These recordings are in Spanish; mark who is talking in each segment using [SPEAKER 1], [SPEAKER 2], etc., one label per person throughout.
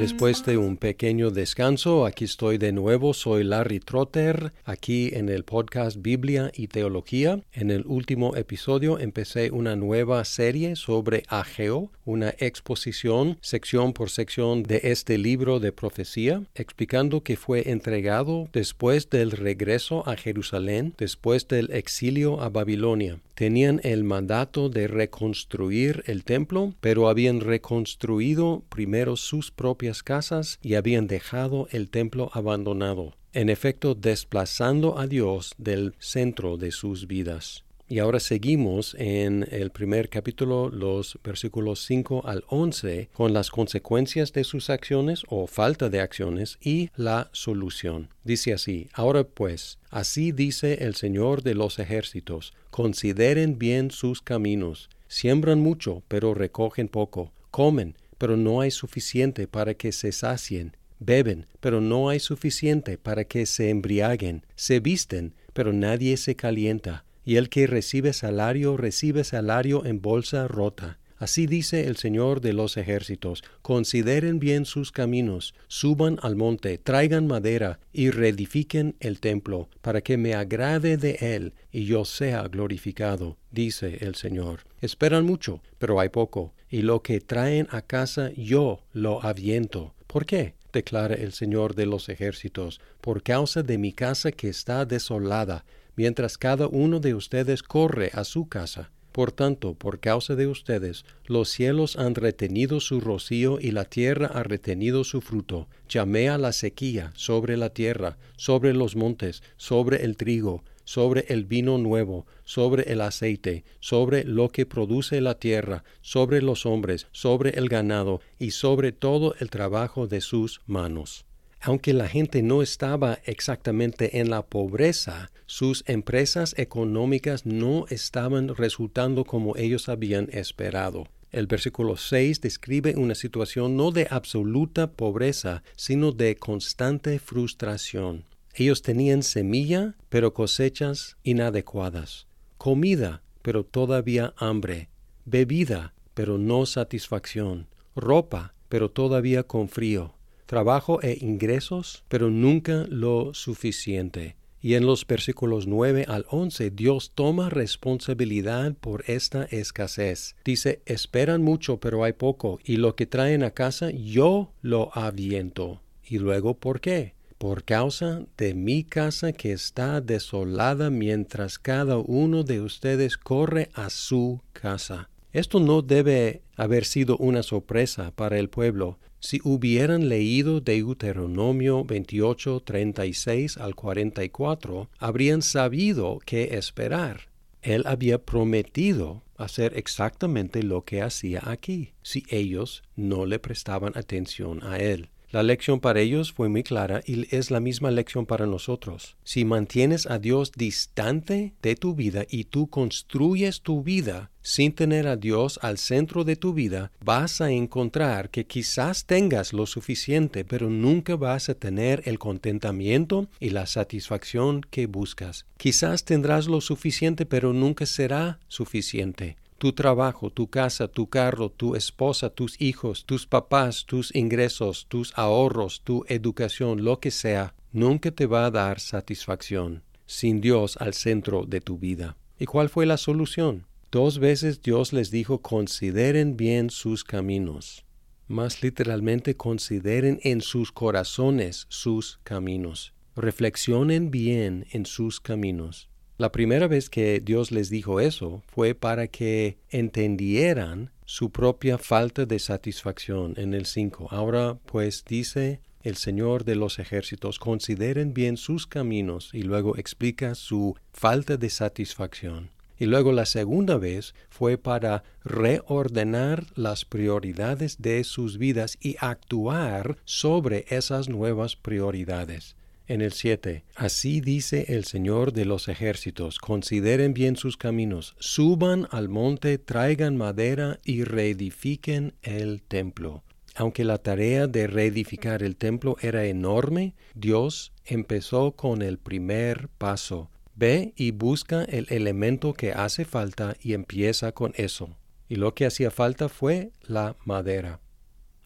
[SPEAKER 1] Después de un pequeño descanso, aquí estoy de nuevo. Soy Larry Trotter, aquí en el podcast Biblia y Teología. En el último episodio empecé una nueva serie sobre Ageo, una exposición sección por sección de este libro de profecía, explicando que fue entregado después del regreso a Jerusalén, después del exilio a Babilonia tenían el mandato de reconstruir el templo, pero habían reconstruido primero sus propias casas y habían dejado el templo abandonado, en efecto desplazando a Dios del centro de sus vidas. Y ahora seguimos en el primer capítulo, los versículos 5 al 11, con las consecuencias de sus acciones o falta de acciones y la solución. Dice así, ahora pues, así dice el Señor de los ejércitos, consideren bien sus caminos, siembran mucho, pero recogen poco, comen, pero no hay suficiente para que se sacien, beben, pero no hay suficiente para que se embriaguen, se visten, pero nadie se calienta y el que recibe salario recibe salario en bolsa rota. Así dice el Señor de los ejércitos, consideren bien sus caminos, suban al monte, traigan madera y reedifiquen el templo, para que me agrade de él y yo sea glorificado, dice el Señor. Esperan mucho, pero hay poco, y lo que traen a casa yo lo aviento. ¿Por qué? declara el Señor de los ejércitos, por causa de mi casa que está desolada, mientras cada uno de ustedes corre a su casa. Por tanto, por causa de ustedes, los cielos han retenido su rocío y la tierra ha retenido su fruto. Llamé a la sequía sobre la tierra, sobre los montes, sobre el trigo, sobre el vino nuevo, sobre el aceite, sobre lo que produce la tierra, sobre los hombres, sobre el ganado y sobre todo el trabajo de sus manos. Aunque la gente no estaba exactamente en la pobreza, sus empresas económicas no estaban resultando como ellos habían esperado. El versículo 6 describe una situación no de absoluta pobreza, sino de constante frustración. Ellos tenían semilla, pero cosechas inadecuadas, comida, pero todavía hambre, bebida, pero no satisfacción, ropa, pero todavía con frío, trabajo e ingresos, pero nunca lo suficiente. Y en los versículos 9 al 11 Dios toma responsabilidad por esta escasez. Dice, esperan mucho pero hay poco, y lo que traen a casa yo lo aviento. Y luego, ¿por qué? Por causa de mi casa que está desolada mientras cada uno de ustedes corre a su casa. Esto no debe haber sido una sorpresa para el pueblo, si hubieran leído Deuteronomio 28, 36 al 44, habrían sabido qué esperar. Él había prometido hacer exactamente lo que hacía aquí, si ellos no le prestaban atención a él. La lección para ellos fue muy clara y es la misma lección para nosotros. Si mantienes a Dios distante de tu vida y tú construyes tu vida sin tener a Dios al centro de tu vida, vas a encontrar que quizás tengas lo suficiente, pero nunca vas a tener el contentamiento y la satisfacción que buscas. Quizás tendrás lo suficiente, pero nunca será suficiente tu trabajo, tu casa, tu carro, tu esposa, tus hijos, tus papás, tus ingresos, tus ahorros, tu educación, lo que sea, nunca te va a dar satisfacción sin Dios al centro de tu vida. ¿Y cuál fue la solución? Dos veces Dios les dijo consideren bien sus caminos. Más literalmente consideren en sus corazones sus caminos. Reflexionen bien en sus caminos. La primera vez que Dios les dijo eso fue para que entendieran su propia falta de satisfacción en el 5. Ahora pues dice el Señor de los ejércitos, consideren bien sus caminos y luego explica su falta de satisfacción. Y luego la segunda vez fue para reordenar las prioridades de sus vidas y actuar sobre esas nuevas prioridades en el 7. Así dice el Señor de los ejércitos, consideren bien sus caminos, suban al monte, traigan madera y reedifiquen el templo. aunque la tarea de reedificar el templo era enorme, Dios empezó con el primer paso. Ve y busca el elemento que hace falta y empieza con eso. Y lo que hacía falta fue la madera.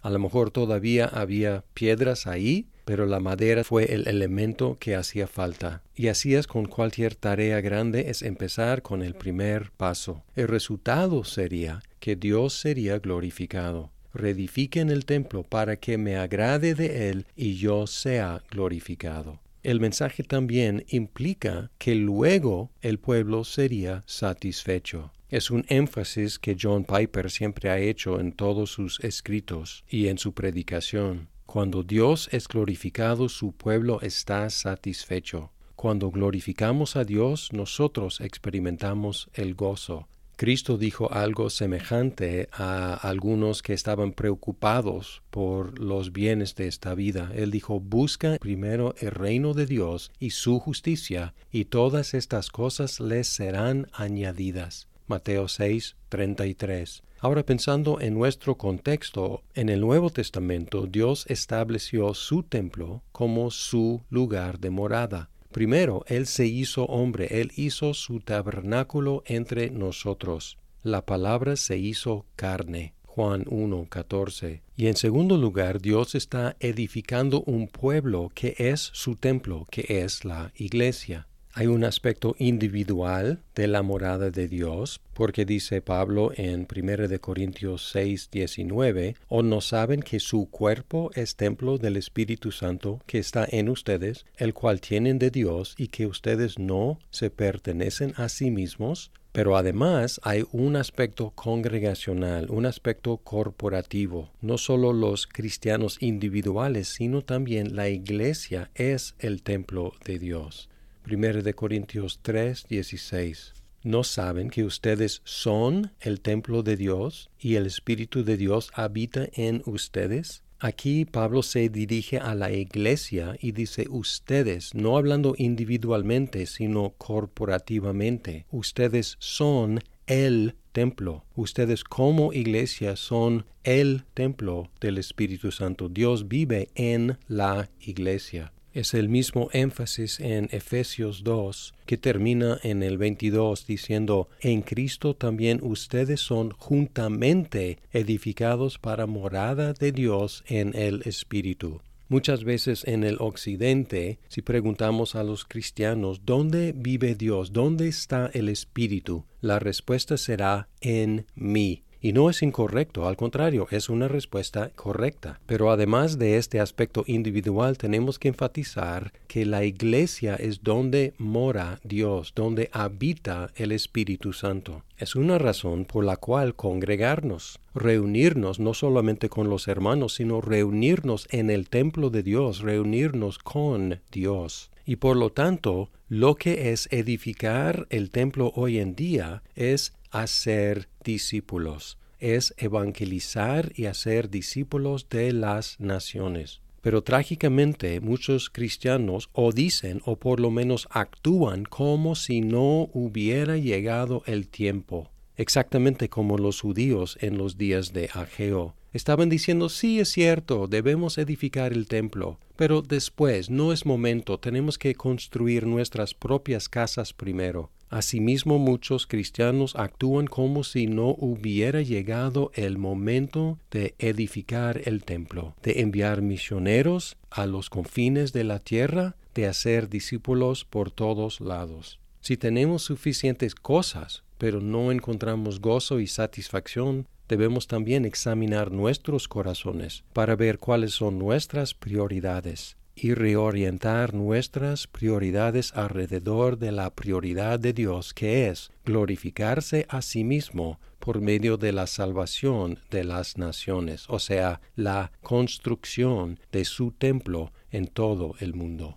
[SPEAKER 1] A lo mejor todavía había piedras ahí, pero la madera fue el elemento que hacía falta. Y así es con cualquier tarea grande, es empezar con el primer paso. El resultado sería que Dios sería glorificado. Reedifiquen el templo para que me agrade de él y yo sea glorificado. El mensaje también implica que luego el pueblo sería satisfecho. Es un énfasis que John Piper siempre ha hecho en todos sus escritos y en su predicación. Cuando Dios es glorificado, su pueblo está satisfecho. Cuando glorificamos a Dios, nosotros experimentamos el gozo. Cristo dijo algo semejante a algunos que estaban preocupados por los bienes de esta vida. Él dijo, busca primero el reino de Dios y su justicia, y todas estas cosas les serán añadidas. Mateo 6, 33. Ahora pensando en nuestro contexto, en el Nuevo Testamento Dios estableció su templo como su lugar de morada. Primero, Él se hizo hombre, Él hizo su tabernáculo entre nosotros. La palabra se hizo carne. Juan 1, 14. Y en segundo lugar, Dios está edificando un pueblo que es su templo, que es la iglesia. Hay un aspecto individual de la morada de Dios, porque dice Pablo en 1 de Corintios 6, 19, ¿o no saben que su cuerpo es templo del Espíritu Santo que está en ustedes, el cual tienen de Dios y que ustedes no se pertenecen a sí mismos? Pero además hay un aspecto congregacional, un aspecto corporativo. No solo los cristianos individuales, sino también la iglesia es el templo de Dios. 1 de Corintios 3, 16. ¿No saben que ustedes son el templo de Dios y el Espíritu de Dios habita en ustedes? Aquí Pablo se dirige a la iglesia y dice ustedes, no hablando individualmente, sino corporativamente. Ustedes son el templo. Ustedes como iglesia son el templo del Espíritu Santo. Dios vive en la iglesia. Es el mismo énfasis en Efesios 2 que termina en el 22 diciendo, en Cristo también ustedes son juntamente edificados para morada de Dios en el Espíritu. Muchas veces en el Occidente, si preguntamos a los cristianos, ¿dónde vive Dios? ¿Dónde está el Espíritu? La respuesta será en mí. Y no es incorrecto, al contrario, es una respuesta correcta. Pero además de este aspecto individual, tenemos que enfatizar que la iglesia es donde mora Dios, donde habita el Espíritu Santo. Es una razón por la cual congregarnos, reunirnos no solamente con los hermanos, sino reunirnos en el templo de Dios, reunirnos con Dios. Y por lo tanto, lo que es edificar el templo hoy en día es hacer discípulos, es evangelizar y hacer discípulos de las naciones. Pero trágicamente muchos cristianos o dicen o por lo menos actúan como si no hubiera llegado el tiempo, exactamente como los judíos en los días de Ageo. Estaban diciendo, sí es cierto, debemos edificar el templo, pero después no es momento, tenemos que construir nuestras propias casas primero. Asimismo, muchos cristianos actúan como si no hubiera llegado el momento de edificar el templo, de enviar misioneros a los confines de la tierra, de hacer discípulos por todos lados. Si tenemos suficientes cosas, pero no encontramos gozo y satisfacción, debemos también examinar nuestros corazones para ver cuáles son nuestras prioridades y reorientar nuestras prioridades alrededor de la prioridad de Dios, que es glorificarse a sí mismo por medio de la salvación de las naciones, o sea, la construcción de su templo en todo el mundo.